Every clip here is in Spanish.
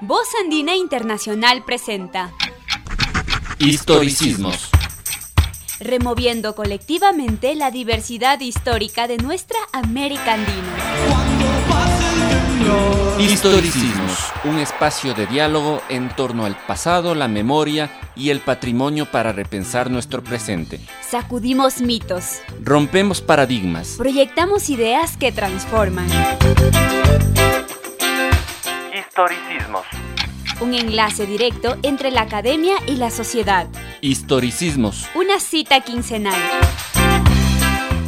Voz Andina Internacional presenta Historicismos. Removiendo colectivamente la diversidad histórica de nuestra América Andina. Historicismos, un espacio de diálogo en torno al pasado, la memoria y el patrimonio para repensar nuestro presente. Sacudimos mitos. Rompemos paradigmas. Proyectamos ideas que transforman. Historicismos. Un enlace directo entre la academia y la sociedad. Historicismos. Una cita quincenal.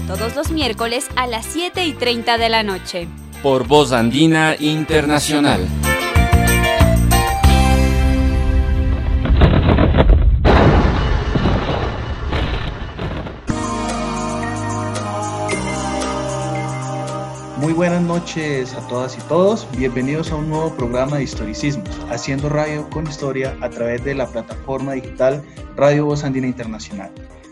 Todos los miércoles a las 7 y 30 de la noche. Por Voz Andina Internacional. Muy buenas noches a todas y todos. Bienvenidos a un nuevo programa de historicismos, haciendo radio con historia a través de la plataforma digital Radio Voz Andina Internacional.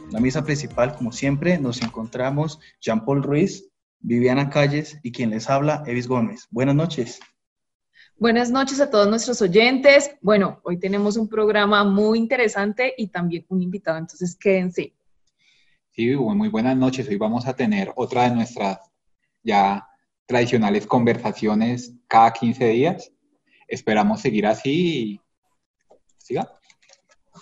En la mesa principal, como siempre, nos encontramos Jean-Paul Ruiz, Viviana Calles y quien les habla, Evis Gómez. Buenas noches. Buenas noches a todos nuestros oyentes. Bueno, hoy tenemos un programa muy interesante y también un invitado, entonces quédense. Sí, muy buenas noches. Hoy vamos a tener otra de nuestras ya tradicionales conversaciones cada 15 días. Esperamos seguir así y siga.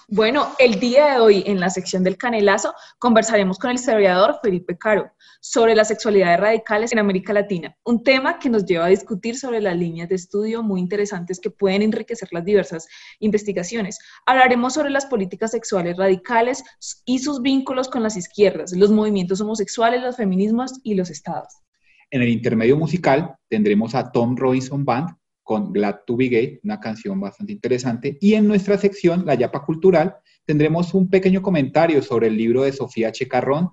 Bueno, el día de hoy en la sección del canelazo conversaremos con el historiador Felipe Caro sobre las sexualidades radicales en América Latina, un tema que nos lleva a discutir sobre las líneas de estudio muy interesantes que pueden enriquecer las diversas investigaciones. Hablaremos sobre las políticas sexuales radicales y sus vínculos con las izquierdas, los movimientos homosexuales, los feminismos y los estados. En el intermedio musical tendremos a Tom Robinson Band con Glad to Be Gay, una canción bastante interesante. Y en nuestra sección, la Yapa Cultural, tendremos un pequeño comentario sobre el libro de Sofía Checarrón,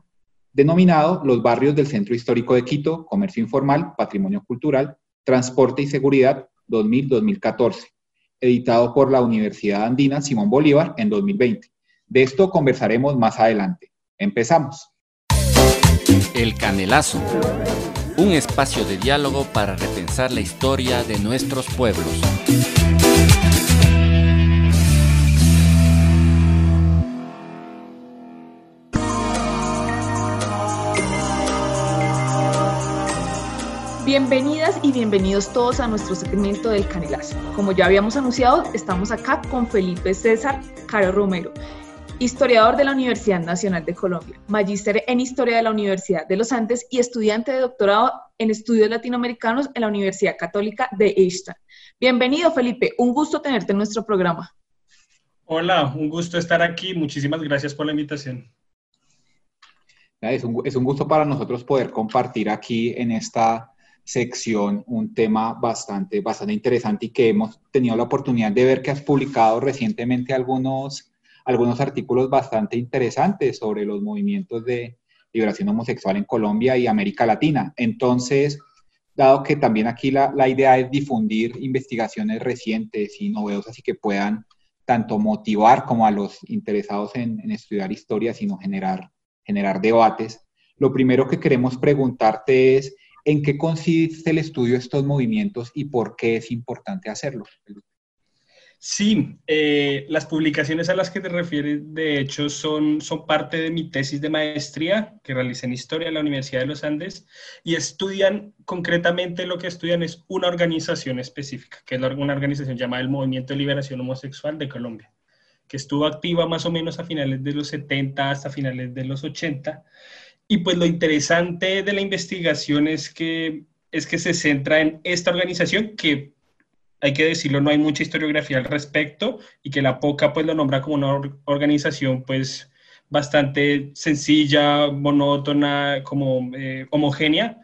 denominado Los barrios del Centro Histórico de Quito, Comercio Informal, Patrimonio Cultural, Transporte y Seguridad 2000-2014, editado por la Universidad Andina Simón Bolívar en 2020. De esto conversaremos más adelante. Empezamos. El Canelazo un espacio de diálogo para repensar la historia de nuestros pueblos. Bienvenidas y bienvenidos todos a nuestro segmento del Canelazo. Como ya habíamos anunciado, estamos acá con Felipe César Caro Romero, historiador de la Universidad Nacional de Colombia, magíster en Historia de la Universidad de los Andes y estudiante de doctorado en Estudios Latinoamericanos en la Universidad Católica de Einstein. Bienvenido, Felipe. Un gusto tenerte en nuestro programa. Hola, un gusto estar aquí. Muchísimas gracias por la invitación. Es un, es un gusto para nosotros poder compartir aquí en esta sección un tema bastante, bastante interesante y que hemos tenido la oportunidad de ver que has publicado recientemente algunos algunos artículos bastante interesantes sobre los movimientos de liberación homosexual en Colombia y América Latina. Entonces, dado que también aquí la, idea es difundir investigaciones recientes y novedosas y que puedan tanto motivar como a los interesados en, en estudiar historia, sino generar, generar debates, lo primero que queremos preguntarte es, ¿en qué consiste el estudio de estos movimientos y por qué es importante hacerlo? Sí, eh, las publicaciones a las que te refieres, de hecho, son, son parte de mi tesis de maestría que realicé en Historia en la Universidad de los Andes y estudian, concretamente lo que estudian es una organización específica, que es una organización llamada el Movimiento de Liberación Homosexual de Colombia, que estuvo activa más o menos a finales de los 70 hasta finales de los 80. Y pues lo interesante de la investigación es que, es que se centra en esta organización que hay que decirlo, no hay mucha historiografía al respecto y que la poca pues lo nombra como una organización pues bastante sencilla, monótona, como eh, homogénea.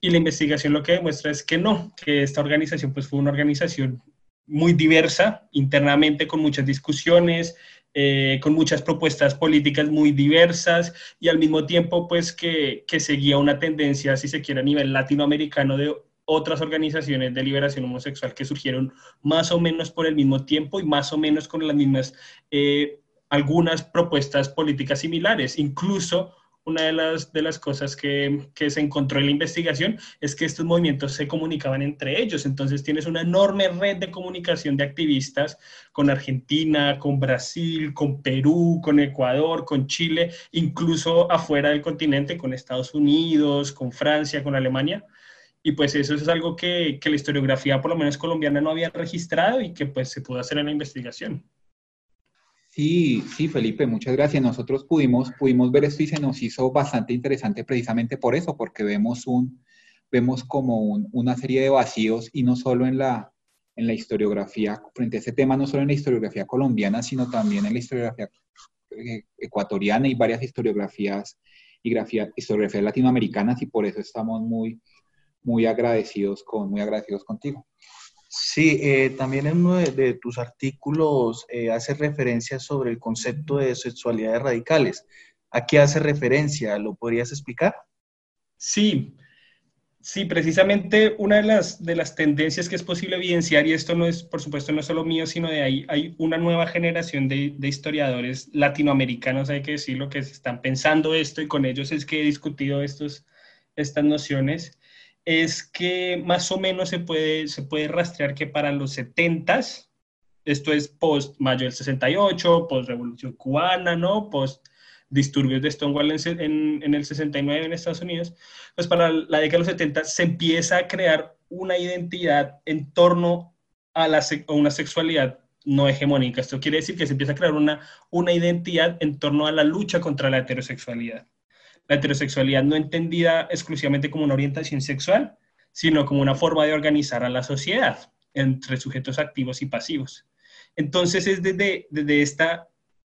Y la investigación lo que demuestra es que no, que esta organización pues fue una organización muy diversa internamente, con muchas discusiones, eh, con muchas propuestas políticas muy diversas y al mismo tiempo pues que, que seguía una tendencia, si se quiere, a nivel latinoamericano de otras organizaciones de liberación homosexual que surgieron más o menos por el mismo tiempo y más o menos con las mismas, eh, algunas propuestas políticas similares. Incluso una de las, de las cosas que, que, se encontró en la investigación es que estos movimientos se comunicaban entre ellos. Entonces tienes una enorme red de comunicación de activistas con Argentina, con Brasil, con Perú, con Ecuador, con Chile, incluso afuera del continente, con Estados Unidos, con Francia, con Alemania. Y pues eso es algo que, que la historiografía, por lo menos colombiana, no había registrado y que pues se pudo hacer en la investigación. Sí, sí, Felipe, muchas gracias. Nosotros pudimos, pudimos ver esto y se nos hizo bastante interesante precisamente por eso, porque vemos, un, vemos como una serie de vacíos y no solo en la, en la historiografía, frente a ese tema, no solo en la historiografía colombiana, sino también en la historiografía eh, ecuatoriana y varias historiografías y grafía, historiografías latinoamericanas y por eso estamos muy, muy agradecidos, con, muy agradecidos contigo. Sí, eh, también en uno de, tus artículos eh, hace referencia sobre el concepto de sexualidades radicales. ¿A qué hace referencia? ¿Lo podrías explicar? Sí, sí, precisamente una de las, de las tendencias que es posible evidenciar, y esto no es, por supuesto, no es solo mío, sino de ahí, hay una nueva generación de, de historiadores latinoamericanos, hay que decirlo, que están pensando esto y con ellos es que he discutido estos, estas nociones es que más o menos se puede, se puede rastrear que para los 70 esto es post mayo del 68, post revolución cubana, ¿no? Post disturbios de Stonewall en, en, el 69 en Estados Unidos, pues para la década de los 70 se empieza a crear una identidad en torno a, la, a una sexualidad no hegemónica. Esto quiere decir que se empieza a crear una, una identidad en torno a la lucha contra la heterosexualidad la heterosexualidad no entendida exclusivamente como una orientación sexual, sino como una forma de organizar a la sociedad entre sujetos activos y pasivos. Entonces es desde, desde esta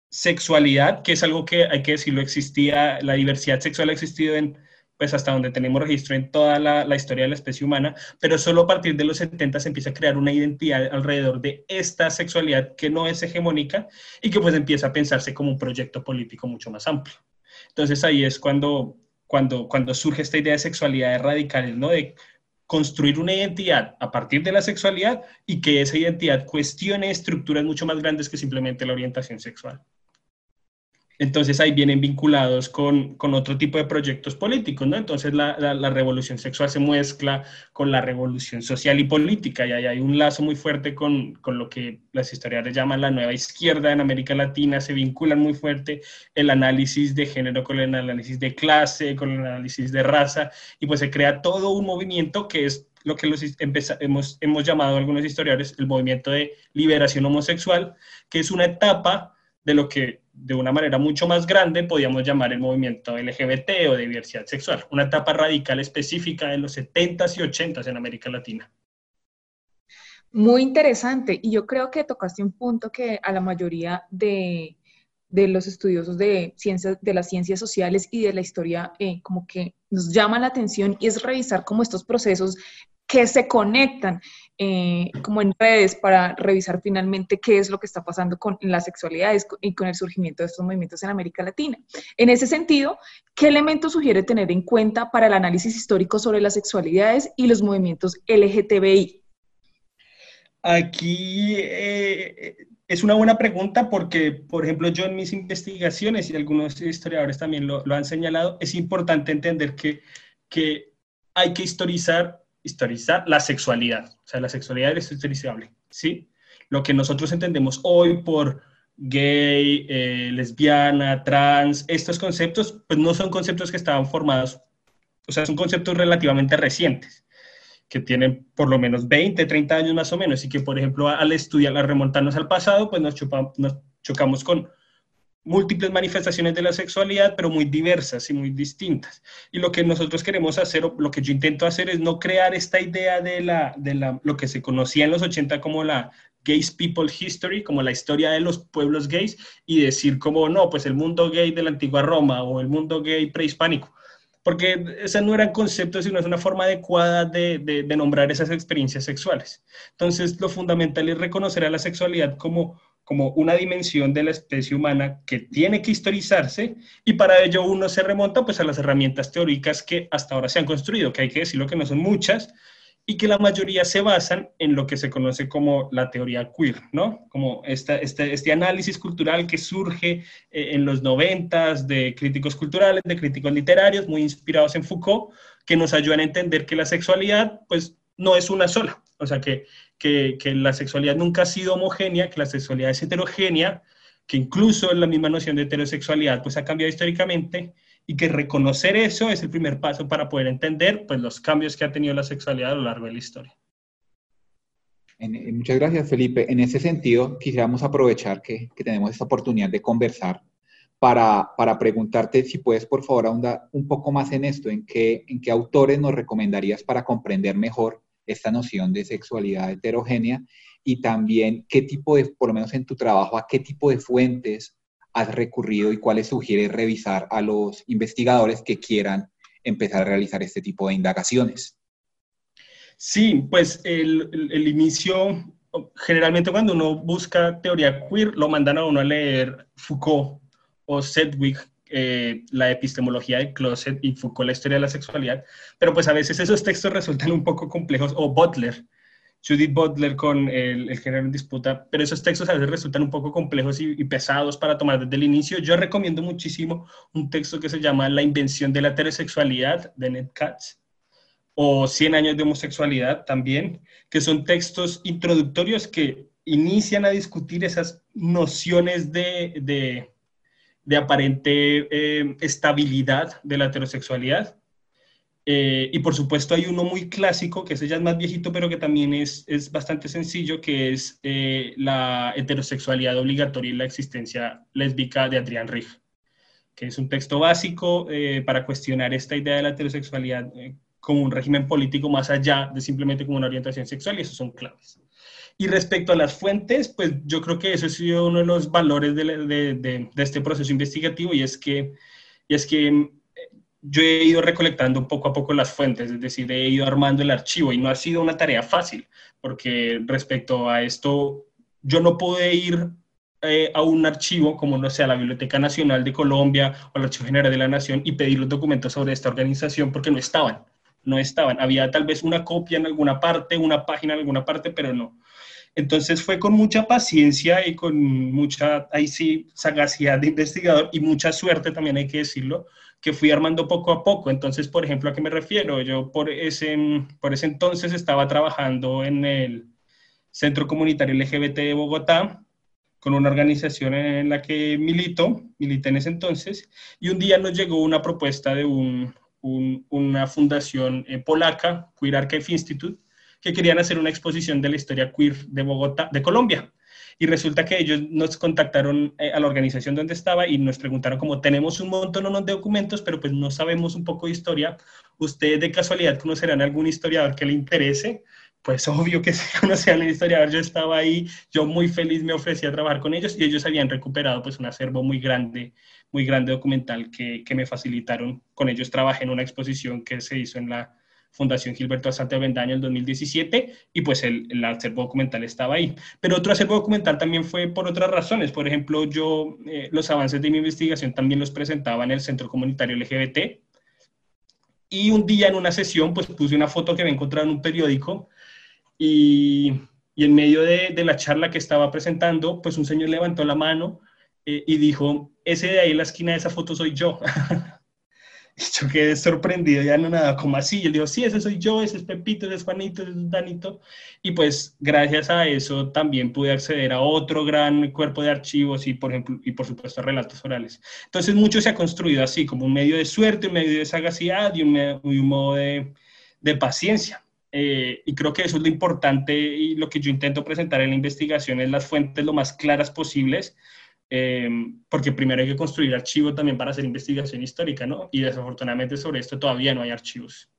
sexualidad, que es algo que hay que decirlo, existía, la diversidad sexual ha existido en, pues hasta donde tenemos registro en toda la, la, historia de la especie humana, pero solo a partir de los 70 se empieza a crear una identidad alrededor de esta sexualidad que no es hegemónica y que pues empieza a pensarse como un proyecto político mucho más amplio. Entonces ahí es cuando, cuando, cuando surge esta idea de sexualidades radicales, ¿no? De construir una identidad a partir de la sexualidad y que esa identidad cuestione estructuras mucho más grandes que simplemente la orientación sexual. Entonces ahí vienen vinculados con, con, otro tipo de proyectos políticos, ¿no? Entonces la, la, revolución sexual se mezcla con la revolución social y política y ahí hay un lazo muy fuerte con, con, lo que las historiadores llaman la nueva izquierda en América Latina, se vinculan muy fuerte el análisis de género con el análisis de clase, con el análisis de raza y pues se crea todo un movimiento que es lo que los hemos, hemos llamado algunos historiadores el movimiento de liberación homosexual, que es una etapa de lo que de una manera mucho más grande podíamos llamar el movimiento LGBT o de diversidad sexual, una etapa radical específica de los 70s y 80s en América Latina. Muy interesante, y yo creo que tocaste un punto que a la mayoría de, de los estudiosos de, ciencias, de las ciencias sociales y de la historia eh, como que nos llama la atención y es revisar cómo estos procesos que se conectan eh, como en redes para revisar finalmente qué es lo que está pasando con las sexualidades y con el surgimiento de estos movimientos en América Latina. En ese sentido, ¿qué elementos sugiere tener en cuenta para el análisis histórico sobre las sexualidades y los movimientos LGTBI? Aquí eh, es una buena pregunta porque, por ejemplo, yo en mis investigaciones y algunos historiadores también lo, han señalado, es importante entender que hay que historizar historizar la sexualidad. O sea, la sexualidad es historizable, ¿sí? Lo que nosotros entendemos hoy por gay, eh, lesbiana, trans, estos conceptos, pues no son conceptos que estaban formados, o sea, son conceptos relativamente recientes, que tienen por lo menos 20, 30 años más o menos, y que, por ejemplo, al estudiar, al remontarnos al pasado, pues nos, nos chocamos con múltiples manifestaciones de la sexualidad, pero muy diversas y muy distintas. Y lo que nosotros queremos hacer, o lo que yo intento hacer, es no crear esta idea de, la, de la, lo que se conocía en los 80 como la Gays People History, como la historia de los pueblos gays, y decir como, no, pues el mundo gay de la antigua Roma o el mundo gay prehispánico. Porque esos no eran conceptos, sino es una forma adecuada de, de, de nombrar esas experiencias sexuales. Entonces, lo fundamental es reconocer a la sexualidad como como una dimensión de la especie humana que tiene que historizarse y para ello uno se remonta pues a las herramientas teóricas que hasta ahora se han construido, que hay que decirlo que no son muchas y que la mayoría se basan en lo que se conoce como la teoría queer, ¿no? Como esta, este, este análisis cultural que surge eh, en los noventas de críticos culturales, de críticos literarios, muy inspirados en Foucault, que nos ayudan a entender que la sexualidad, pues, no es una sola. O sea, que, que, que la sexualidad nunca ha sido homogénea, que la sexualidad es heterogénea, que incluso la misma noción de heterosexualidad, pues, ha cambiado históricamente y que reconocer eso es el primer paso para poder entender pues, los cambios que ha tenido la sexualidad a lo largo de la historia. muchas gracias, Felipe. En ese sentido, quisiéramos aprovechar que, que tenemos esta oportunidad de conversar para, para, preguntarte si puedes, por favor, ahondar un poco más en esto, en qué, en qué autores nos recomendarías para comprender mejor esta noción de sexualidad heterogénea y también qué tipo de, por lo menos en tu trabajo, a qué tipo de fuentes has recurrido y cuáles sugieres revisar a los investigadores que quieran empezar a realizar este tipo de indagaciones? Sí, pues el, el, inicio, generalmente cuando uno busca teoría queer, lo mandan a uno a leer Foucault o Sedgwick, eh, la epistemología del closet y Foucault, la historia de la sexualidad, pero pues a veces esos textos resultan un poco complejos, o Butler, Judith Butler con el, el, género en disputa, pero esos textos a veces resultan un poco complejos y, pesados para tomar desde el inicio. Yo recomiendo muchísimo un texto que se llama La invención de la heterosexualidad de Ned Katz o 100 años de homosexualidad también, que son textos introductorios que inician a discutir esas nociones de, de, de aparente eh, estabilidad de la heterosexualidad eh, y por supuesto hay uno muy clásico, que ese ya más viejito, pero que también es, es bastante sencillo, que es eh, la heterosexualidad obligatoria y la existencia lésbica de Adrián Rich, que es un texto básico para cuestionar esta idea de la heterosexualidad como un régimen político más allá de simplemente como una orientación sexual, y esos son claves. Y respecto a las fuentes, pues yo creo que eso ha sido uno de los valores de, de, de, de este proceso investigativo, y es que, y es que yo he ido recolectando poco a poco las fuentes, es decir, he ido armando el archivo y no ha sido una tarea fácil, porque respecto a esto, yo no pude ir eh, a un archivo como, no sé, a la Biblioteca Nacional de Colombia o al Archivo General de la Nación y pedir los documentos sobre esta organización porque no estaban, no estaban. Había tal vez una copia en alguna parte, una página en alguna parte, pero no. Entonces fue con mucha paciencia y con mucha, ahí sí, sagacidad de investigador y mucha suerte también hay que decirlo, que fui armando poco a poco. Entonces, por ejemplo, ¿a qué me refiero? Yo por ese, por ese entonces estaba trabajando en el Centro Comunitario LGBT de Bogotá, con una organización en la que milito, milité en ese entonces, y un día nos llegó una propuesta de un, una fundación eh, polaca, Queer Archive Institute, que querían hacer una exposición de la historia queer de Bogotá, de Colombia. Y resulta que ellos nos contactaron eh, a la organización donde estaba y nos preguntaron como tenemos un montón de documentos, pero pues no sabemos un poco de historia. ¿Ustedes de casualidad conocerán algún historiador que le interese? Pues obvio que sí conocían el historiador, yo estaba ahí, yo muy feliz me ofrecí a trabajar con ellos y ellos habían recuperado pues un acervo muy grande, muy grande documental que, que me facilitaron. Con ellos trabajé en una exposición que se hizo en la Fundación Gilberto Asante Avendaño en el 2017 y pues el, el, acervo documental estaba ahí. Pero otro acervo documental también fue por otras razones. Por ejemplo, yo eh, los avances de mi investigación también los presentaba en el Centro Comunitario LGBT y un día en una sesión pues puse una foto que me encontrado en un periódico y, y en medio de, de, la charla que estaba presentando pues un señor levantó la mano eh, y dijo, ese de ahí en la esquina de esa foto soy yo. Yo quedé sorprendido, ya no nada, como así. Y él dijo, sí, ese soy yo, ese es Pepito, ese es Juanito, ese es Danito. Y pues gracias a eso también pude acceder a otro gran cuerpo de archivos y por ejemplo, y por supuesto relatos orales. Entonces mucho se ha construido así, como un medio de suerte, un medio de sagacidad y un, y un modo de, de paciencia. Eh, y creo que eso es lo importante y lo que yo intento presentar en la investigación es las fuentes lo más claras posibles eh, porque primero hay que construir archivo también para hacer investigación histórica, ¿no? Y desafortunadamente sobre esto todavía no hay archivos.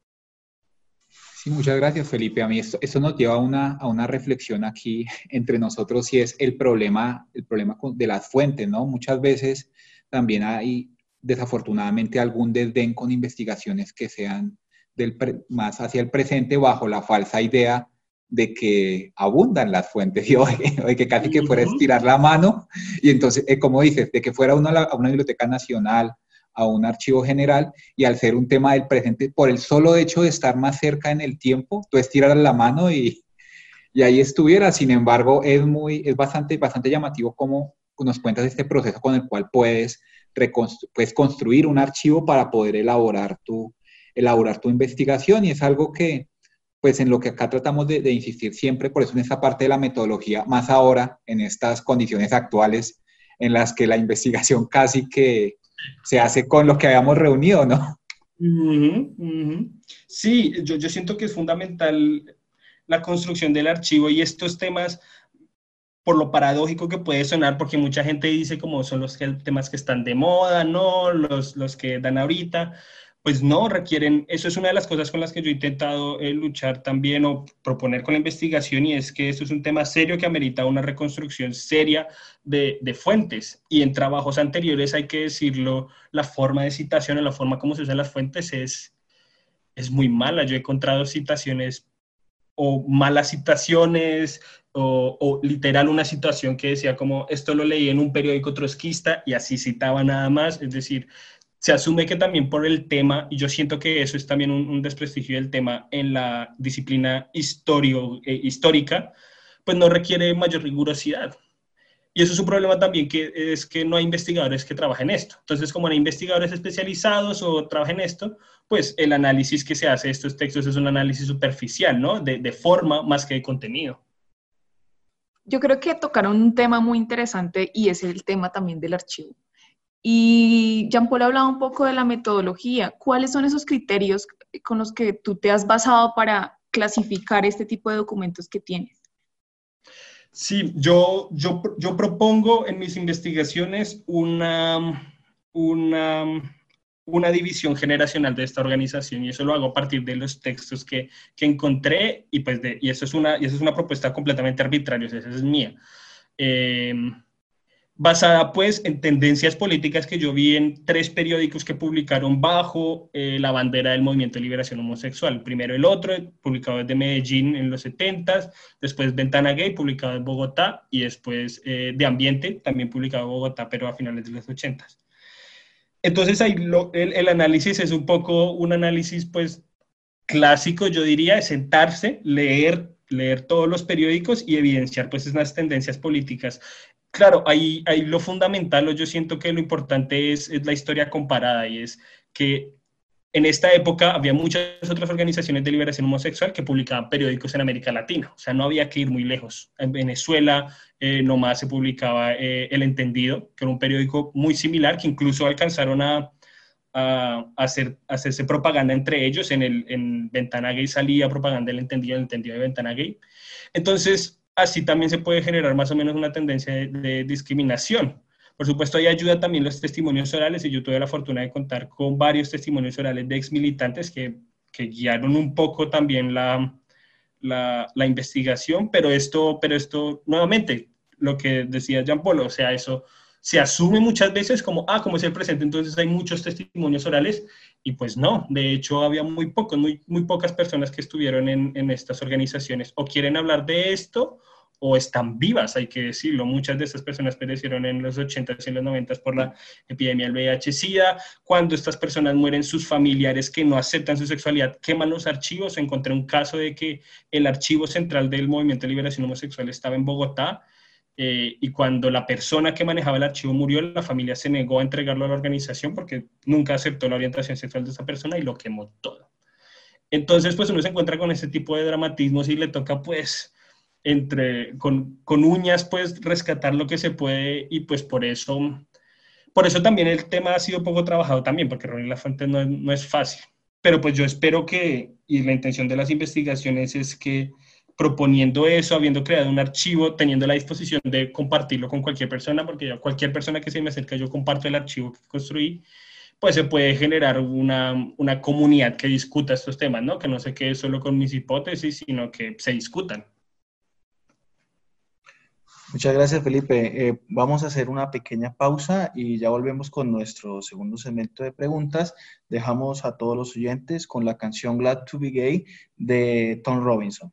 Sí, muchas gracias, Felipe. A mí esto, esto nos lleva a una, a una reflexión aquí entre nosotros y es el problema, el problema de las fuentes, ¿no? Muchas veces también hay desafortunadamente algún desdén con investigaciones que sean del más hacia el presente bajo la falsa idea de que abundan las fuentes, y hoy, que casi que fuera estirar la mano, y entonces, eh, como dices, de que fuera uno a, una biblioteca nacional, a un archivo general y al ser un tema del presente, por el solo hecho de estar más cerca en el tiempo, tú estiras la mano y, y ahí estuviera. Sin embargo, es, muy, es bastante, bastante llamativo cómo nos cuentas este proceso con el cual puedes, puedes construir un archivo para poder elaborar tu, elaborar tu investigación. Y es algo que, pues en lo que acá tratamos de, de, insistir siempre, por eso en esta parte de la metodología, más ahora en estas condiciones actuales en las que la investigación casi que se hace con lo que habíamos reunido, ¿no? Sí, yo, yo siento que es fundamental la construcción del archivo y estos temas, por lo paradójico que puede sonar, porque mucha gente dice como son los temas que están de moda, ¿no? Los, los que dan ahorita, pues no, requieren, eso es una de las cosas con las que yo he intentado eh, luchar también o proponer con la investigación y es que esto es un tema serio que amerita una reconstrucción seria de, fuentes y en trabajos anteriores hay que decirlo, la forma de citación o la forma como se usan las fuentes es, es muy mala. Yo he encontrado citaciones o malas citaciones o, o, literal una situación que decía como esto lo leí en un periódico trotskista y así citaba nada más, es decir, se asume que también por el tema, y yo siento que eso es también un, un desprestigio del tema en la disciplina historio, eh, histórica, pues no requiere mayor rigurosidad. Y eso es un problema también que es que no hay investigadores que trabajen esto. Entonces, como no hay investigadores especializados o trabajen esto, pues el análisis que se hace de estos textos es un análisis superficial, ¿no? De, de forma más que de contenido. Yo creo que tocaron un tema muy interesante y es el tema también del archivo. Y Jean Paul ha hablado un poco de la metodología. ¿Cuáles son esos criterios con los que tú te has basado para clasificar este tipo de documentos que tienes? Sí, yo, yo, yo propongo en mis investigaciones una, una, una división generacional de esta organización y eso lo hago a partir de los textos que, que encontré y, pues de, y, eso es una, y eso es una propuesta completamente arbitraria, esa es mía. Eh, basada pues en tendencias políticas que yo vi en tres periódicos que publicaron bajo eh, la bandera del Movimiento de Liberación Homosexual. Primero el otro, publicado desde Medellín en los 70 después Ventana Gay, publicado en Bogotá, y después eh, De Ambiente, también publicado en Bogotá, pero a finales de los 80 Entonces ahí el, el análisis es un poco un análisis pues clásico, yo diría, es sentarse, leer leer todos los periódicos y evidenciar pues esas tendencias políticas Claro, ahí, ahí lo fundamental, o yo siento que lo importante es, la historia comparada y es que en esta época había muchas otras organizaciones de liberación homosexual que publicaban periódicos en América Latina, o sea, no había que ir muy lejos. En Venezuela eh, nomás se publicaba eh, El Entendido, que era un periódico muy similar, que incluso alcanzaron a, hacer, hacerse propaganda entre ellos. En, el, en Ventana Gay salía propaganda del Entendido, el Entendido de Ventana Gay. Entonces, así también se puede generar más o menos una tendencia de, discriminación. Por supuesto, ahí ayuda también los testimonios orales y yo tuve la fortuna de contar con varios testimonios orales de exmilitantes que, que guiaron un poco también la, investigación, pero esto, pero esto, nuevamente, lo que decía Jean Paul, o sea, eso se asume muchas veces como, ah, como es el presente, entonces hay muchos testimonios orales, y pues no, de hecho había muy pocos, muy, muy pocas personas que estuvieron en, estas organizaciones o quieren hablar de esto o están vivas, hay que decirlo. Muchas de estas personas perecieron en los 80s y en los 90 por la epidemia del VIH-Sida. Cuando estas personas mueren, sus familiares que no aceptan su sexualidad queman los archivos. Encontré un caso de que el archivo central del Movimiento de Liberación Homosexual estaba en Bogotá eh, y cuando la persona que manejaba el archivo murió, la familia se negó a entregarlo a la organización porque nunca aceptó la orientación sexual de esa persona y lo quemó todo. Entonces, pues uno se encuentra con ese tipo de dramatismos y le toca, pues, entre, con, con uñas, pues, rescatar lo que se puede y pues por eso, por eso también el tema ha sido poco trabajado también, porque reunir la fuente no, no es fácil. Pero pues yo espero que, y la intención de las investigaciones es que proponiendo eso, habiendo creado un archivo, teniendo la disposición de compartirlo con cualquier persona, porque ya cualquier persona que se me acerca, yo comparto el archivo que construí, pues se puede generar una, una comunidad que discuta estos temas, ¿no? Que no se quede solo con mis hipótesis, sino que se discutan. Muchas gracias, Felipe. Eh, vamos a hacer una pequeña pausa y ya volvemos con nuestro segundo segmento de preguntas. Dejamos a todos los oyentes con la canción Glad to Be Gay de Tom Robinson.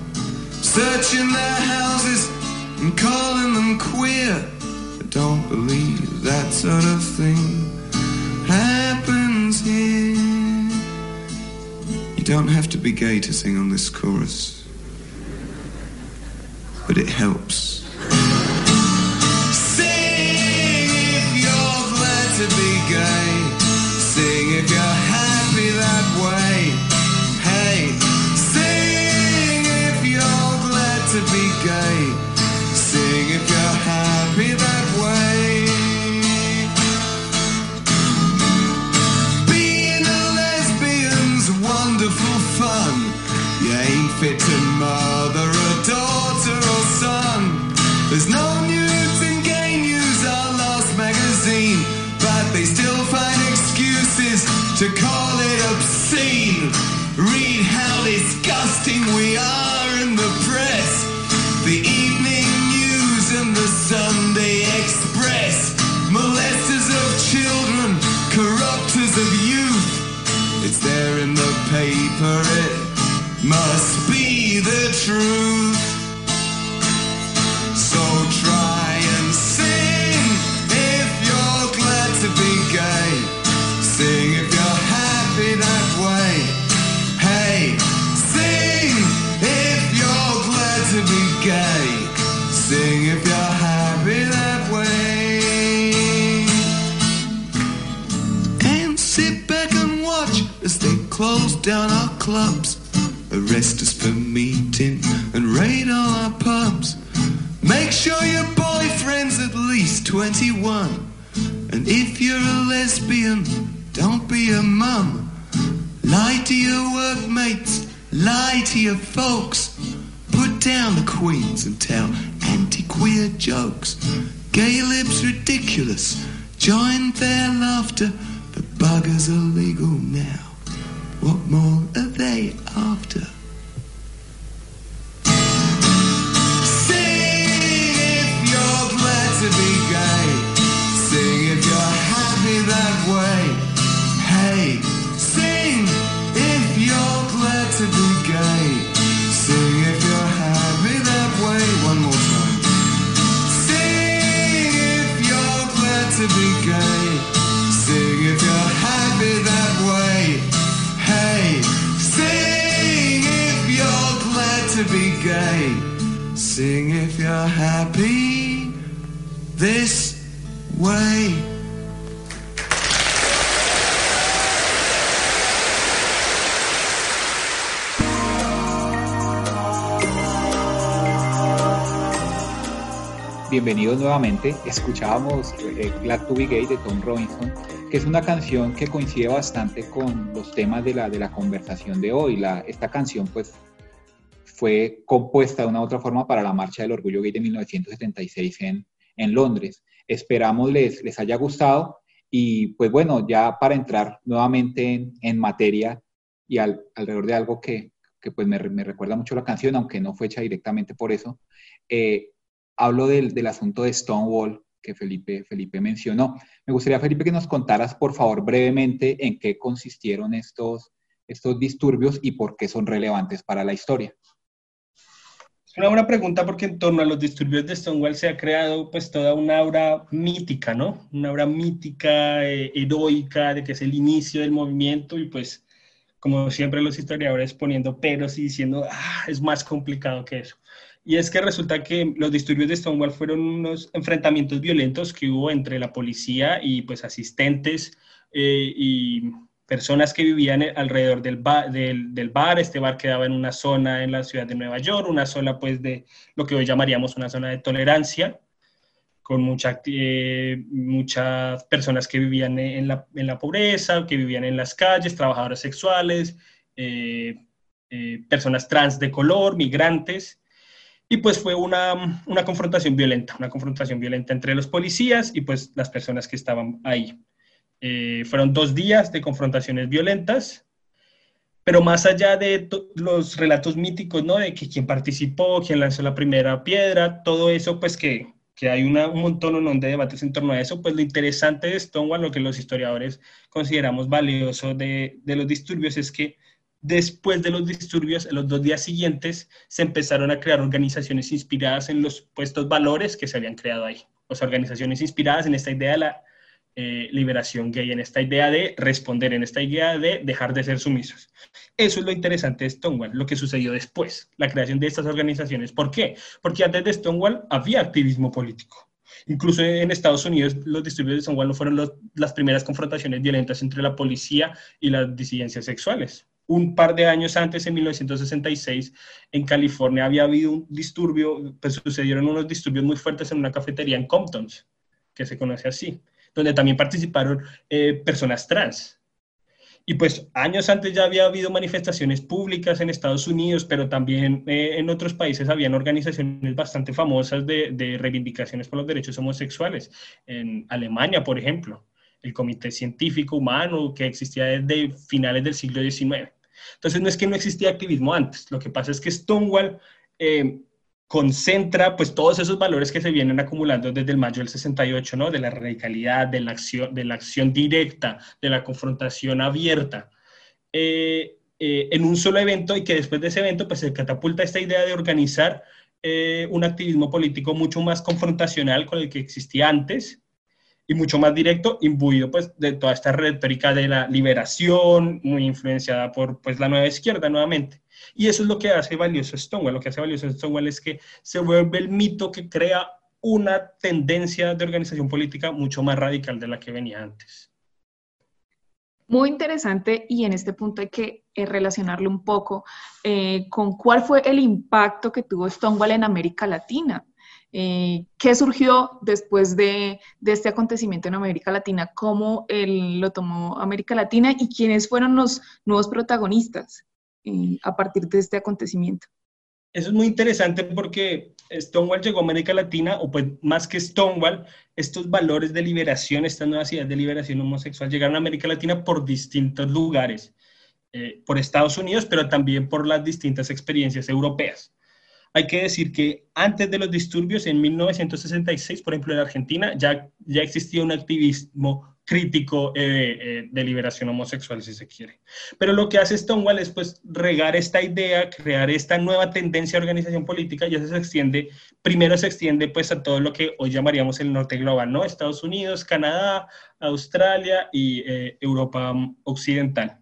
searching their houses and calling them queer. I don't believe that sort of thing happens here. You don't have to be gay to sing on this chorus, but it helps. Sing if you're glad to be gay. To your workmates, lie to your folks. Put down the queens and tell anti-queer jokes. Gay lips ridiculous, join their laughter. The buggers are legal now. What more are they after? Bienvenidos nuevamente. Escuchábamos eh, Glad to Be Gay de Tom Robinson, que es una canción que coincide bastante con los temas de la, de la conversación de hoy. La, esta canción pues fue compuesta de una u otra forma para la Marcha del Orgullo Gay de 1976 en, en Londres. Esperamos les, les haya gustado y pues bueno, ya para entrar nuevamente en, en materia y al, alrededor de algo que, que pues me, me, recuerda mucho la canción, aunque no fue hecha directamente por eso, eh, hablo del, del, asunto de Stonewall que Felipe, Felipe mencionó. Me gustaría, Felipe, que nos contaras, por favor, brevemente en qué consistieron estos, estos disturbios y por qué son relevantes para la historia. Es una buena pregunta porque en torno a los disturbios de Stonewall se ha creado pues toda una aura mítica, ¿no? Una aura mítica, eh, heroica, de que es el inicio del movimiento y pues como siempre los historiadores poniendo peros y diciendo, ah, es más complicado que eso. Y es que resulta que los disturbios de Stonewall fueron unos enfrentamientos violentos que hubo entre la policía y pues asistentes eh, y personas que vivían alrededor del bar, del, bar, Este bar quedaba en una zona en la ciudad de Nueva York, una zona pues de lo que hoy llamaríamos una zona de tolerancia, con eh, muchas personas que vivían en la, en la, pobreza, que vivían en las calles, trabajadoras sexuales, eh, eh, personas trans de color, migrantes. Y pues fue una, una, confrontación violenta, una confrontación violenta entre los policías y pues las personas que estaban ahí. Eh, fueron dos días de confrontaciones violentas, pero más allá de los relatos míticos, ¿no? De que quién participó, quién lanzó la primera piedra, todo eso, pues que, que hay una, un montón de debates en torno a eso, pues lo interesante de Stonewall, lo que los historiadores consideramos valioso de, de los disturbios, es que después de los disturbios, en los dos días siguientes, se empezaron a crear organizaciones inspiradas en los puestos valores que se habían creado ahí. O sea, organizaciones inspiradas en esta idea de la eh, liberación gay, en esta idea de responder, en esta idea de dejar de ser sumisos. Eso es lo interesante de Stonewall, lo que sucedió después, la creación de estas organizaciones. ¿Por qué? Porque antes de Stonewall había activismo político. Incluso en Estados Unidos, los disturbios de Stonewall no fueron las primeras confrontaciones violentas entre la policía y las disidencias sexuales. Un par de años antes, en 1966, en California había habido un disturbio, pues sucedieron unos disturbios muy fuertes en una cafetería en Comptons, que se conoce así donde también participaron eh, personas trans. Y pues años antes ya había habido manifestaciones públicas en Estados Unidos, pero también eh, en otros países habían organizaciones bastante famosas de, de, reivindicaciones por los derechos homosexuales. En Alemania, por ejemplo, el Comité Científico Humano que existía desde finales del siglo XIX. Entonces no es que no existía activismo antes, lo que pasa es que Stonewall eh, concentra pues todos esos valores que se vienen acumulando desde el mayo del 68, ¿no? De la radicalidad, de la acción, de la acción directa, de la confrontación abierta, eh, eh, en un solo evento y que después de ese evento pues se catapulta esta idea de organizar eh, un activismo político mucho más confrontacional con el que existía antes y mucho más directo, imbuido pues de toda esta retórica de la liberación, muy influenciada por pues la nueva izquierda nuevamente. Y eso es lo que hace valioso Stonewall. Lo que hace valioso Stonewall es que se vuelve el mito que crea una tendencia de organización política mucho más radical de la que venía antes. Muy interesante y en este punto hay que eh, relacionarlo un poco eh, con cuál fue el impacto que tuvo Stonewall en América Latina. Eh, ¿Qué surgió después de, este acontecimiento en América Latina? ¿Cómo él lo tomó América Latina y quiénes fueron los nuevos protagonistas? a partir de este acontecimiento. Eso es muy interesante porque Stonewall llegó a América Latina, o pues más que Stonewall, estos valores de liberación, estas nuevas ideas de liberación homosexual llegaron a América Latina por distintos lugares, eh, por Estados Unidos, pero también por las distintas experiencias europeas. Hay que decir que antes de los disturbios, en 1966, por ejemplo, en Argentina, ya, ya existía un activismo crítico eh, eh, de liberación homosexual, si se quiere. Pero lo que hace Stonewall es pues regar esta idea, crear esta nueva tendencia de organización política y eso se extiende, primero se extiende pues a todo lo que hoy llamaríamos el norte global, ¿no? Estados Unidos, Canadá, Australia y eh, Europa Occidental.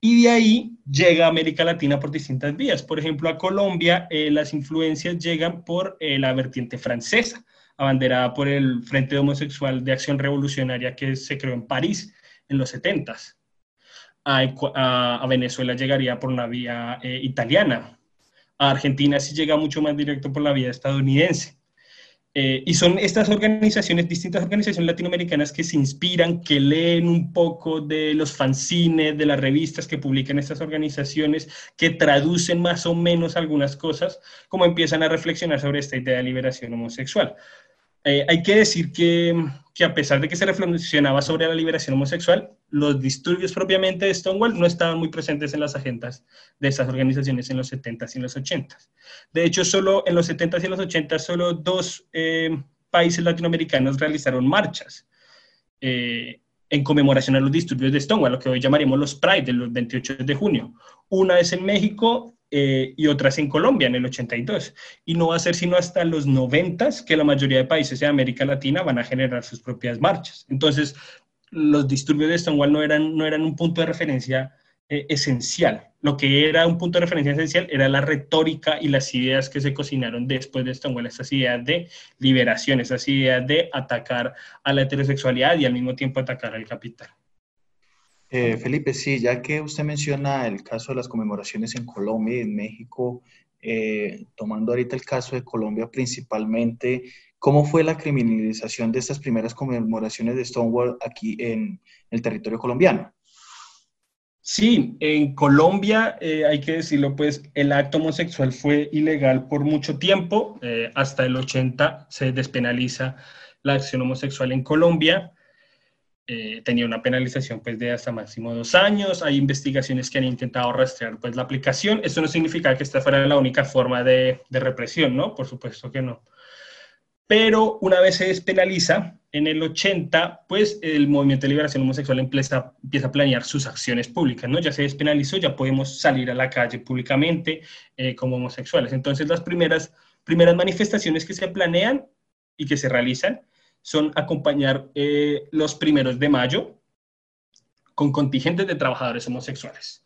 Y de ahí llega a América Latina por distintas vías. Por ejemplo, a Colombia las influencias llegan por la vertiente francesa abanderada por el Frente Homosexual de Acción Revolucionaria que se creó en París en los 70 a, a, Venezuela llegaría por una vía eh, italiana. A Argentina sí llega mucho más directo por la vía estadounidense. Eh, y son estas organizaciones, distintas organizaciones latinoamericanas que se inspiran, que leen un poco de los fanzines, de las revistas que publican estas organizaciones, que traducen más o menos algunas cosas, como empiezan a reflexionar sobre esta idea de liberación homosexual. Eh, hay que decir que, que, a pesar de que se reflexionaba sobre la liberación homosexual, los disturbios propiamente de Stonewall no estaban muy presentes en las agendas de esas organizaciones en los 70s y en los 80s. De hecho, solo en los 70s y en los 80s, solo dos eh, países latinoamericanos realizaron marchas eh, en conmemoración a los disturbios de Stonewall, lo que hoy llamaremos los Pride, de los 28 de junio. Una es en México eh, y otras en Colombia en el 82. Y no va a ser sino hasta los 90 que la mayoría de países de América Latina van a generar sus propias marchas. Entonces, los disturbios de Stonewall no eran, no eran un punto de referencia eh, esencial. Lo que era un punto de referencia esencial era la retórica y las ideas que se cocinaron después de Stonewall, esas ideas de liberación, esas ideas de atacar a la heterosexualidad y al mismo tiempo atacar al capital. Eh, Felipe, sí, ya que usted menciona el caso de las conmemoraciones en Colombia y en México, eh, tomando ahorita el caso de Colombia principalmente, ¿cómo fue la criminalización de estas primeras conmemoraciones de Stonewall aquí en el territorio colombiano? Sí, en Colombia, eh, hay que decirlo, pues el acto homosexual fue ilegal por mucho tiempo, hasta el 80 se despenaliza la acción homosexual en Colombia. Eh, tenía una penalización pues de hasta máximo dos años. Hay investigaciones que han intentado rastrear pues la aplicación. Esto no significa que esta fuera la única forma de, de represión, ¿no? Por supuesto que no. Pero una vez se despenaliza, en el 80, pues el movimiento de liberación homosexual empieza, empieza a planear sus acciones públicas, ¿no? Ya se despenalizó, ya podemos salir a la calle públicamente eh, como homosexuales. Entonces, las primeras, primeras manifestaciones que se planean y que se realizan son acompañar eh, los primeros de mayo con contingentes de trabajadores homosexuales.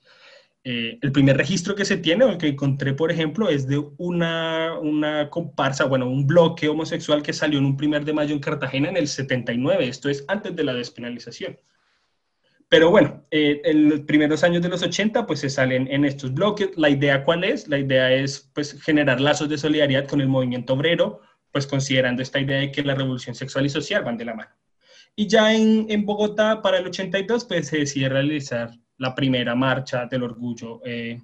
Eh, el primer registro que se tiene, o que encontré, por ejemplo, es de una, una, comparsa, bueno, un bloque homosexual que salió en un primer de mayo en Cartagena en el 79, esto es antes de la despenalización. Pero bueno, eh, en los primeros años de los 80, pues se salen en estos bloques. La idea cuál es? La idea es, pues, generar lazos de solidaridad con el movimiento obrero, pues considerando esta idea de que la revolución sexual y social van de la mano. Y ya en, en Bogotá, para el 82, pues se decide realizar la primera marcha del orgullo eh,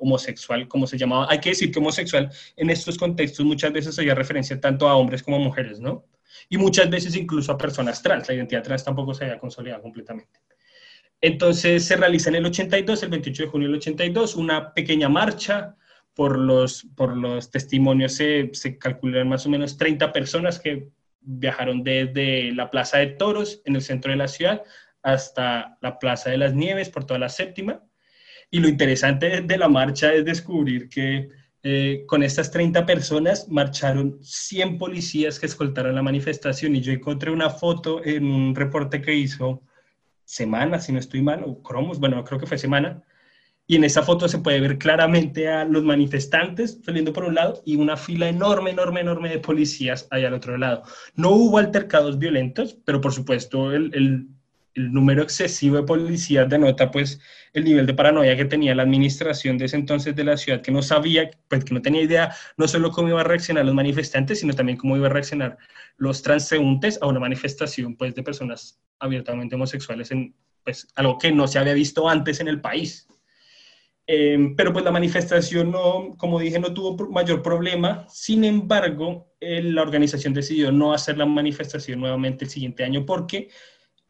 homosexual, como se llamaba. Hay que decir que homosexual en estos contextos muchas veces hacía referencia tanto a hombres como a mujeres, ¿no? Y muchas veces incluso a personas trans. La identidad trans tampoco se había consolidado completamente. Entonces se realiza en el 82, el 28 de junio del 82, una pequeña marcha. Por los, por los testimonios se, se calculan más o menos 30 personas que viajaron desde la Plaza de Toros en el centro de la ciudad hasta la Plaza de las Nieves por toda la séptima. Y lo interesante de la marcha es descubrir que eh, con estas 30 personas marcharon 100 policías que escoltaron la manifestación y yo encontré una foto en un reporte que hizo Semana, si no estoy mal, o Cromos, bueno, creo que fue Semana, y en esa foto se puede ver claramente a los manifestantes saliendo por un lado y una fila enorme, enorme, enorme de policías allá al otro lado. No hubo altercados violentos, pero por supuesto el, el el número excesivo de policías denota pues el nivel de paranoia que tenía la administración de ese entonces de la ciudad, que no sabía, pues que no tenía idea no solo cómo iba a reaccionar los manifestantes, sino también cómo iba a reaccionar los transeúntes a una manifestación pues de personas abiertamente homosexuales en pues algo que no se había visto antes en el país. Em, pero pues la manifestación no, como dije, no tuvo mayor problema. Sin embargo, la organización decidió no hacer la manifestación nuevamente el siguiente año porque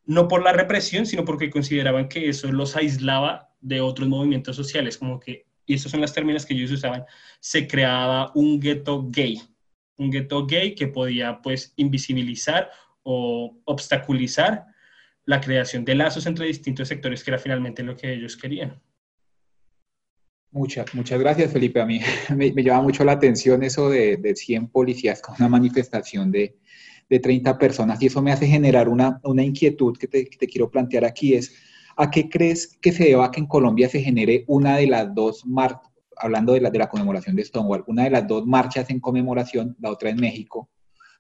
no por la represión, sino porque consideraban que eso los aislaba de otros movimientos sociales, como que, y esos son las términos que ellos usaban, se creaba un gueto gay, un gueto gay que podía pues invisibilizar o obstaculizar la creación de lazos entre distintos sectores, que era finalmente lo que ellos querían. Muchas, muchas gracias, Felipe. A mí me, me llama mucho la atención eso de, de 100 policías con una manifestación de, de 30 personas. Y eso me hace generar una, una inquietud que te, que te, quiero plantear aquí, es ¿a qué crees que se deba que en Colombia se genere una de las dos marchas, hablando de la, de la conmemoración de Stonewall, una de las dos marchas en conmemoración, la otra en México,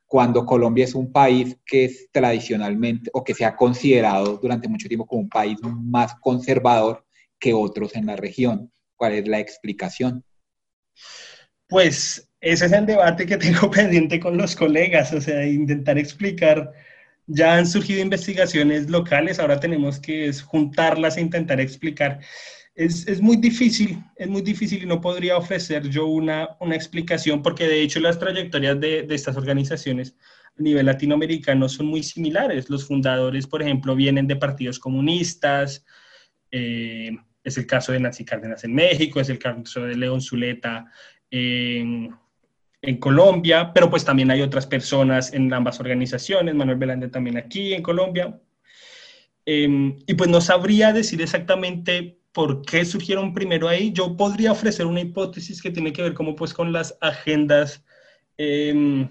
cuando Colombia es un país que es tradicionalmente o que se ha considerado durante mucho tiempo como un país más conservador que otros en la región? ¿Cuál es la explicación? Pues ese es el debate que tengo pendiente con los colegas, o sea, intentar explicar. Ya han surgido investigaciones locales, ahora tenemos que juntarlas e intentar explicar. Es, es, muy difícil, es muy difícil y no podría ofrecer yo una, una explicación porque de hecho las trayectorias de, de, estas organizaciones a nivel latinoamericano son muy similares. Los fundadores, por ejemplo, vienen de partidos comunistas, eh, es el caso de Nancy Cárdenas en México, es el caso de León Zuleta en Colombia, pero pues también hay otras personas en ambas organizaciones, Manuel Belande también aquí en Colombia. Eh, y pues no sabría decir exactamente por qué surgieron primero ahí. Yo podría ofrecer una hipótesis que tiene que ver como pues con las agendas eh,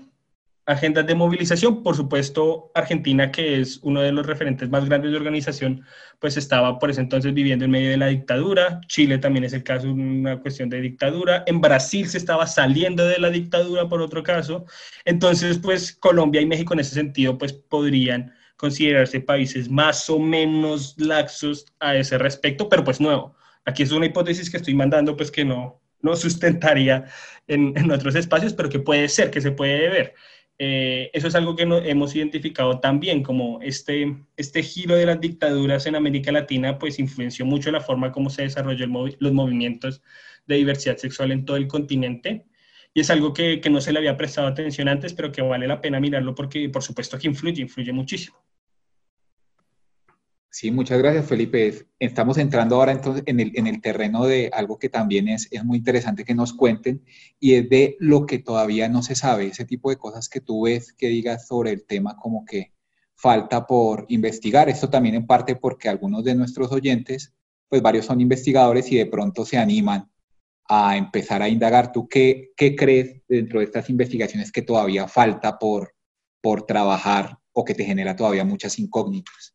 agendas de movilización. Por supuesto, Argentina, que es uno de los referentes más grandes de organización, pues estaba por ese entonces viviendo en medio de la dictadura. Chile también es el caso, una cuestión de dictadura. En Brasil se estaba saliendo de la dictadura, por otro caso. Entonces, pues Colombia y México en ese sentido, pues podrían considerarse países más o menos laxos a ese respecto, pero pues nuevo. Aquí es una hipótesis que estoy mandando, pues que no, no sustentaría en, en otros espacios, pero que puede ser, que se puede ver. Eh, eso es algo que no, hemos identificado también, como este, este giro de las dictaduras en América Latina, pues influenció mucho la forma como se desarrolló movi los movimientos de diversidad sexual en todo el continente. Y es algo que, que, no se le había prestado atención antes, pero que vale la pena mirarlo porque, por supuesto, que influye, influye muchísimo. Sí, muchas gracias, Felipe. Estamos entrando ahora entonces en el, en el terreno de algo que también es, muy interesante que nos cuenten y es de lo que todavía no se sabe, ese tipo de cosas que tú ves que digas sobre el tema como que falta por investigar. Esto también en parte porque algunos de nuestros oyentes, pues varios son investigadores y de pronto se animan a empezar a indagar. ¿Tú qué, crees dentro de estas investigaciones que todavía falta por trabajar o que te genera todavía muchas incógnitas?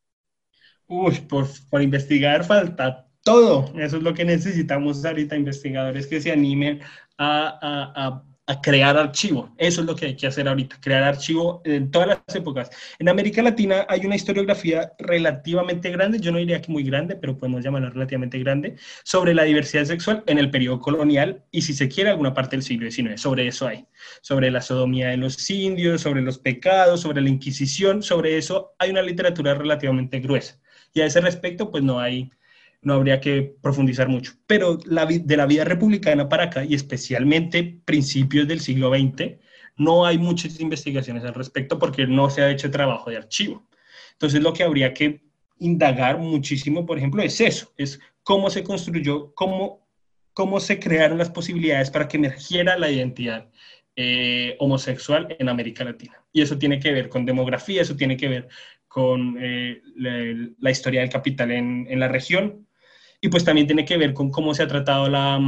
Uy, por, por investigar falta todo. Eso es lo que necesitamos ahorita, investigadores que se animen a, a, a, crear archivo. Eso es lo que hay que hacer ahorita, crear archivo en todas las épocas. En América Latina hay una historiografía relativamente grande, yo no diría que muy grande, pero podemos llamarla relativamente grande, sobre la diversidad sexual en el periodo colonial y si se quiere alguna parte del siglo XIX. Sobre eso hay. Sobre la sodomía de los indios, sobre los pecados, sobre la Inquisición, sobre eso hay una literatura relativamente gruesa. Y a ese respecto, pues no hay, no habría que profundizar mucho. Pero la, de la vida republicana para acá, y especialmente principios del siglo XX, no hay muchas investigaciones al respecto porque no se ha hecho trabajo de archivo. Entonces, lo que habría que indagar muchísimo, por ejemplo, es eso, es cómo se construyó, cómo, cómo se crearon las posibilidades para que emergiera la identidad eh, homosexual en América Latina. Y eso tiene que ver con demografía, eso tiene que ver con eh, la, historia del capital en, en, la región y pues también tiene que ver con cómo se ha tratado la,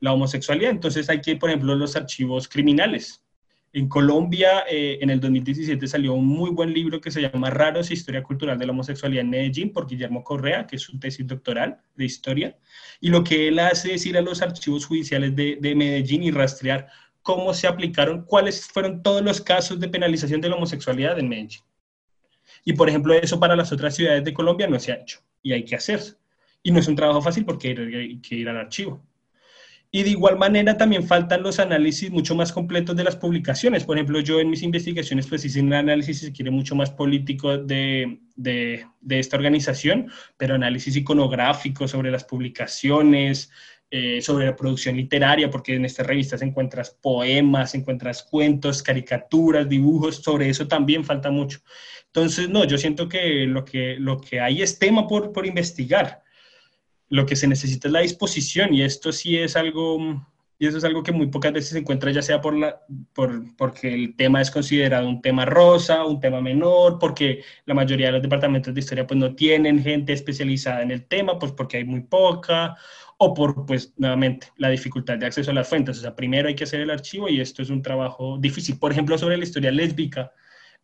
la homosexualidad. Entonces hay que, por ejemplo, los archivos criminales. En Colombia, eh, en el 2017 salió un muy buen libro que se llama Raros, Historia Cultural de la Homosexualidad en Medellín, por Guillermo Correa, que es su tesis doctoral de historia. Y lo que él hace es ir a los archivos judiciales de, de Medellín y rastrear cómo se aplicaron, cuáles fueron todos los casos de penalización de la homosexualidad en Medellín. Y por ejemplo, eso para las otras ciudades de Colombia no se ha hecho y hay que hacerse. Y no es un trabajo fácil porque hay que ir al archivo. Y de igual manera también faltan los análisis mucho más completos de las publicaciones. Por ejemplo, yo en mis investigaciones pues hice un análisis, si quiere, mucho más político de, de, de esta organización, pero análisis iconográfico sobre las publicaciones, eh, sobre la producción literaria, porque en esta revista se encuentras poemas, encuentras cuentos, caricaturas, dibujos, sobre eso también falta mucho. Entonces, no, yo siento que lo que, lo que hay es tema por, por investigar. Lo que se necesita es la disposición y esto sí es algo, y eso es algo que muy pocas veces se encuentra, ya sea por la, por, porque el tema es considerado un tema rosa, un tema menor, porque la mayoría de los departamentos de historia pues no tienen gente especializada en el tema, pues porque hay muy poca, o por, pues, nuevamente, la dificultad de acceso a las fuentes. O sea, primero hay que hacer el archivo y esto es un trabajo difícil. Por ejemplo, sobre la historia lésbica,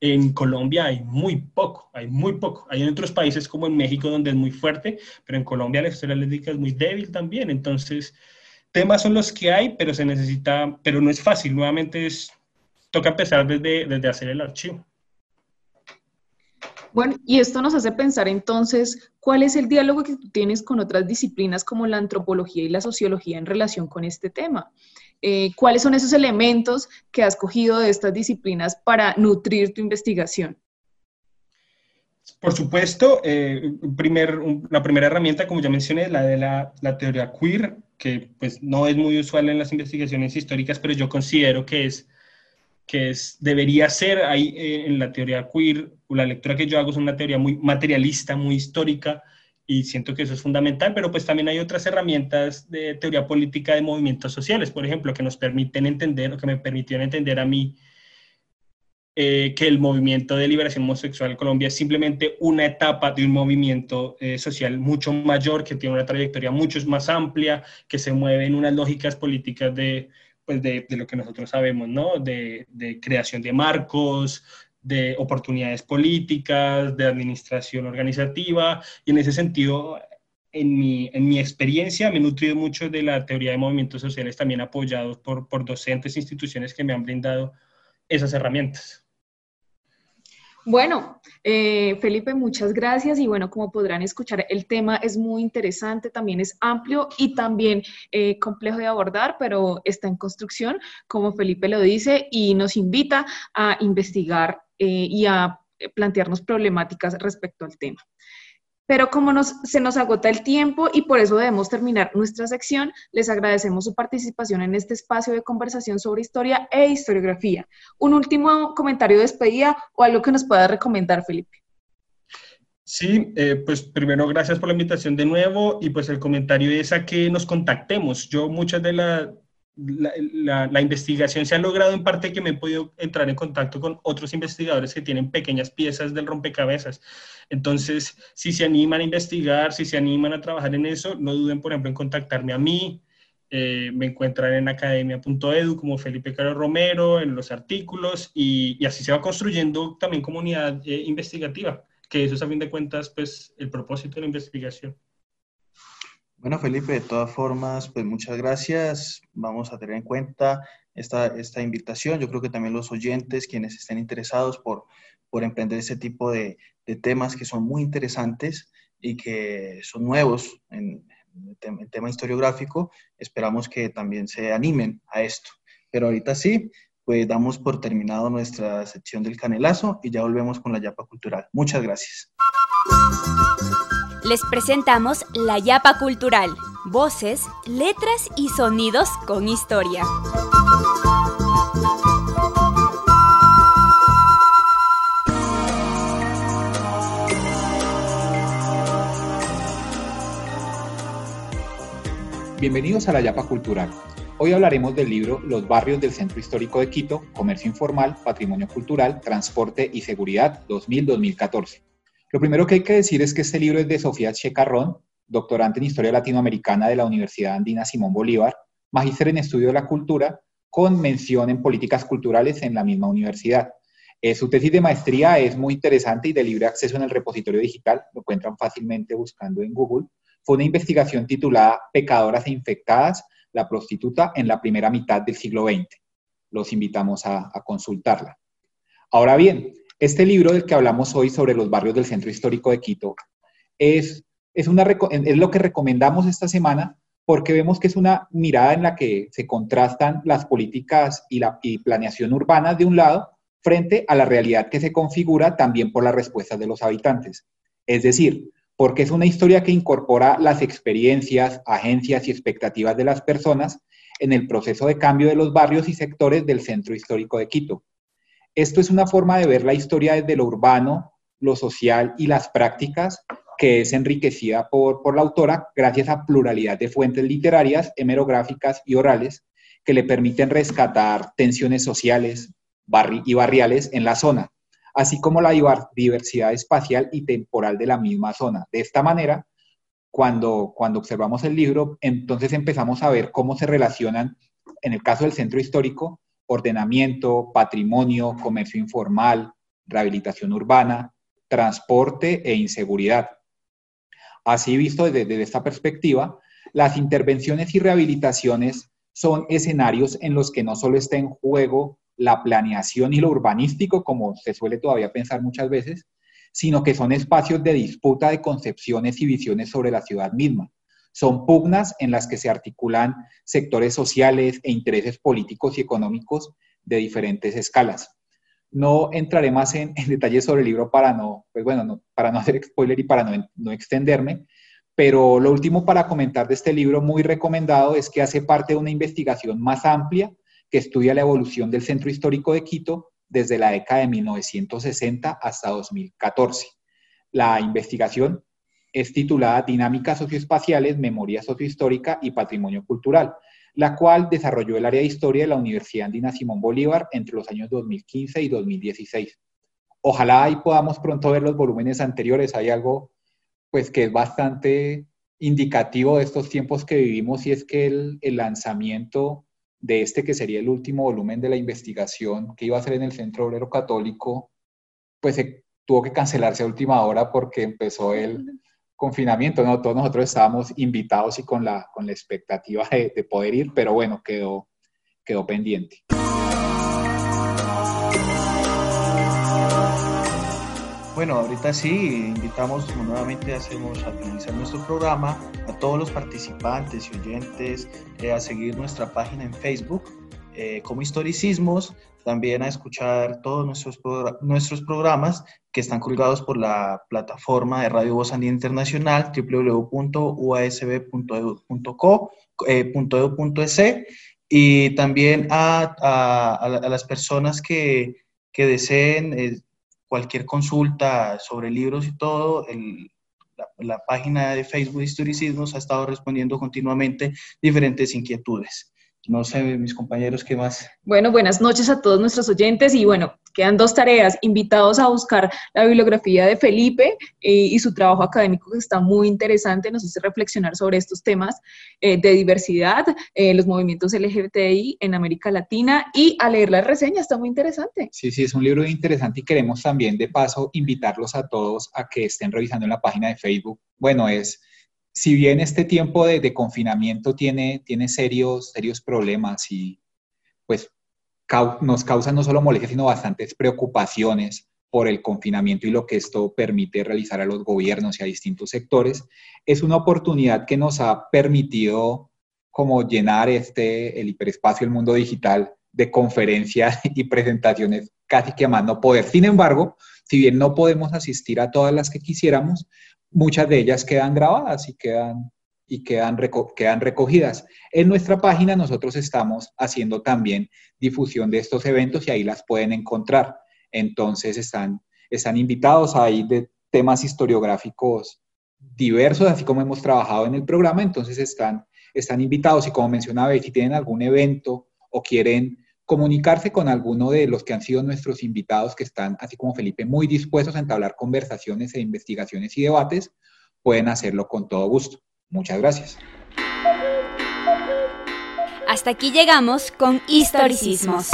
en Colombia hay muy poco, hay muy poco. Hay en otros países como en México donde es muy fuerte, pero en Colombia la historia lésbica es muy débil también. Entonces, temas son los que hay, pero se necesita, pero no es fácil. Nuevamente es, toca empezar desde, desde hacer el archivo. Bueno, y esto nos hace pensar entonces, ¿cuál es el diálogo que tú tienes con otras disciplinas como la antropología y la sociología en relación con este tema? Eh, ¿Cuáles son esos elementos que has cogido de estas disciplinas para nutrir tu investigación? Por supuesto, eh, primer, la primera herramienta, como ya mencioné, la de la, la, teoría queer, que pues no es muy usual en las investigaciones históricas, pero yo considero que es que es, debería ser ahí eh, en la teoría queer, la lectura que yo hago es una teoría muy materialista, muy histórica, y siento que eso es fundamental, pero pues también hay otras herramientas de teoría política de movimientos sociales, por ejemplo, que nos permiten entender, o que me permitieron entender a mí, eh, que el movimiento de liberación homosexual en Colombia es simplemente una etapa de un movimiento eh, social mucho mayor, que tiene una trayectoria mucho más amplia, que se mueve en unas lógicas políticas de, pues de, de, lo que nosotros sabemos, ¿no? De, de, creación de marcos, de oportunidades políticas, de administración organizativa, y en ese sentido, en mi, en mi experiencia, me he nutrido mucho de la teoría de movimientos sociales, también apoyados por, por docentes e instituciones que me han brindado esas herramientas. Bueno, eh, Felipe, muchas gracias y bueno, como podrán escuchar, el tema es muy interesante, también es amplio y también eh, complejo de abordar, pero está en construcción, como Felipe lo dice, y nos invita a investigar eh, y a plantearnos problemáticas respecto al tema. Pero como se nos agota el tiempo y por eso debemos terminar nuestra sección, les agradecemos su participación en este espacio de conversación sobre historia e historiografía. Un último comentario de despedida o algo que nos pueda recomendar, Felipe. Sí, eh, pues primero gracias por la invitación de nuevo y pues el comentario es a que nos contactemos. Yo muchas de la, la, investigación se ha logrado en parte que me he podido entrar en contacto con otros investigadores que tienen pequeñas piezas del rompecabezas. Entonces, si se animan a investigar, si se animan a trabajar en eso, no duden, por ejemplo, en contactarme a mí. Eh, me encuentran en academia.edu como Felipe Caro Romero, en los artículos, y, y así se va construyendo también comunidad eh, investigativa que eso es a fin de cuentas pues el propósito de la investigación. Bueno, Felipe, de todas formas, pues muchas gracias. Vamos a tener en cuenta esta, esta invitación. Yo creo que también los oyentes, quienes estén interesados por, por emprender ese tipo de, de temas que son muy interesantes y que son nuevos en el tema historiográfico, esperamos que también se animen a esto. Pero ahorita sí, pues damos por terminado nuestra sección del canelazo y ya volvemos con la Yapa Cultural. Muchas gracias. Les presentamos la Yapa Cultural, voces, letras y sonidos con historia. Bienvenidos a la Yapa Cultural Hoy hablaremos del libro Los barrios del Centro Histórico de Quito, Comercio Informal, Patrimonio Cultural, Transporte y Seguridad 2000-2014. Lo primero que hay que decir es que este libro es de Sofía Checarrón, doctorante en Historia Latinoamericana de la Universidad Andina Simón Bolívar, magíster en Estudio de la Cultura, con mención en Políticas Culturales en la misma universidad. Eh, su tesis de maestría es muy interesante y de libre acceso en el repositorio digital, lo encuentran fácilmente buscando en Google. Fue una investigación titulada Pecadoras e Infectadas, la prostituta en la primera mitad del siglo XX. Los invitamos a, consultarla. Ahora bien, este libro del que hablamos hoy sobre los barrios del centro histórico de Quito es, es, lo que recomendamos esta semana porque vemos que es una mirada en la que se contrastan las políticas y la y planeación urbana de un lado frente a la realidad que se configura también por las respuestas de los habitantes. Es decir, porque es una historia que incorpora las experiencias, agencias y expectativas de las personas en el proceso de cambio de los barrios y sectores del centro histórico de Quito. Esto es una forma de ver la historia desde lo urbano, lo social y las prácticas que es enriquecida por, por la autora gracias a pluralidad de fuentes literarias, hemerográficas y orales que le permiten rescatar tensiones sociales y barriales en la zona así como la diversidad espacial y temporal de la misma zona. De esta manera, cuando, cuando observamos el libro, entonces empezamos a ver cómo se relacionan, en el caso del centro histórico, ordenamiento, patrimonio, comercio informal, rehabilitación urbana, transporte e inseguridad. Así visto desde, esta perspectiva, las intervenciones y rehabilitaciones son escenarios en los que no solo está en juego la planeación y lo urbanístico, como se suele todavía pensar muchas veces, sino que son espacios de disputa de concepciones y visiones sobre la ciudad misma. Son pugnas en las que se articulan sectores sociales e intereses políticos y económicos de diferentes escalas. No entraré más en, detalles sobre el libro para no, pues bueno, para no hacer spoiler y para no, no extenderme, pero lo último para comentar de este libro muy recomendado es que hace parte de una investigación más amplia que estudia la evolución del centro histórico de Quito desde la década de 1960 hasta 2014. La investigación es titulada Dinámicas socioespaciales, Memoria sociohistórica y Patrimonio cultural, la cual desarrolló el área de historia de la Universidad Andina Simón Bolívar entre los años 2015 y 2016. Ojalá ahí podamos pronto ver los volúmenes anteriores. Hay algo pues que es bastante indicativo de estos tiempos que vivimos y es que el, lanzamiento de este que sería el último volumen de la investigación que iba a ser en el Centro Obrero Católico, pues se tuvo que cancelarse a última hora porque empezó el confinamiento, ¿no? Todos nosotros estábamos invitados y con la, con la expectativa de, de poder ir, pero bueno, quedó, quedó pendiente. Bueno, ahorita sí, invitamos nuevamente, hacemos a finalizar nuestro programa a todos los participantes y oyentes eh, a seguir nuestra página en Facebook eh, como Historicismos, también a escuchar todos nuestros, nuestros programas que están colgados por la plataforma de Radio Voz Andina Internacional www.uasb.edu.co.edu.es eh, y también a, a, las personas que, que deseen cualquier consulta sobre libros y todo, la, la, página de Facebook Historicismos ha estado respondiendo continuamente diferentes inquietudes. No sé, mis compañeros, ¿qué más? Bueno, buenas noches a todos nuestros oyentes y bueno, quedan dos tareas, invitados a buscar la bibliografía de Felipe eh, y su trabajo académico que está muy interesante, nos hace reflexionar sobre estos temas eh, de diversidad, eh, los movimientos LGBTI en América Latina y a leer la reseña, está muy interesante. Sí, sí, es un libro interesante y queremos también de paso invitarlos a todos a que estén revisando en la página de Facebook. Bueno, es si bien este tiempo de, confinamiento tiene, serios, serios problemas y pues nos causa no solo molestias, sino bastantes preocupaciones por el confinamiento y lo que esto permite realizar a los gobiernos y a distintos sectores, es una oportunidad que nos ha permitido como llenar este, el hiperespacio, el mundo digital de conferencias y presentaciones casi que más no poder. Sin embargo, si bien no podemos asistir a todas las que quisiéramos, muchas de ellas quedan grabadas y quedan, y quedan, quedan recogidas. En nuestra página nosotros estamos haciendo también difusión de estos eventos y ahí las pueden encontrar. Entonces están, están invitados ahí de temas historiográficos diversos, así como hemos trabajado en el programa, entonces están, están invitados y como mencionaba, si tienen algún evento o quieren comunicarse con alguno de los que han sido nuestros invitados, que están, así como Felipe, muy dispuestos a entablar conversaciones e investigaciones y debates, pueden hacerlo con todo gusto. Muchas gracias. Hasta aquí llegamos con historicismos.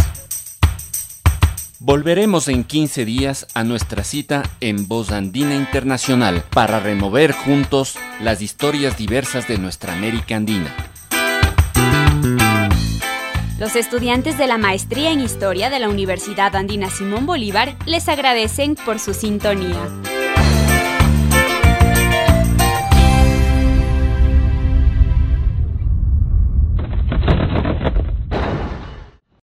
Volveremos en 15 días a nuestra cita en Voz Andina Internacional para remover juntos las historias diversas de nuestra América Andina. Los estudiantes de la Maestría en Historia de la Universidad Andina Simón Bolívar les agradecen por su sintonía.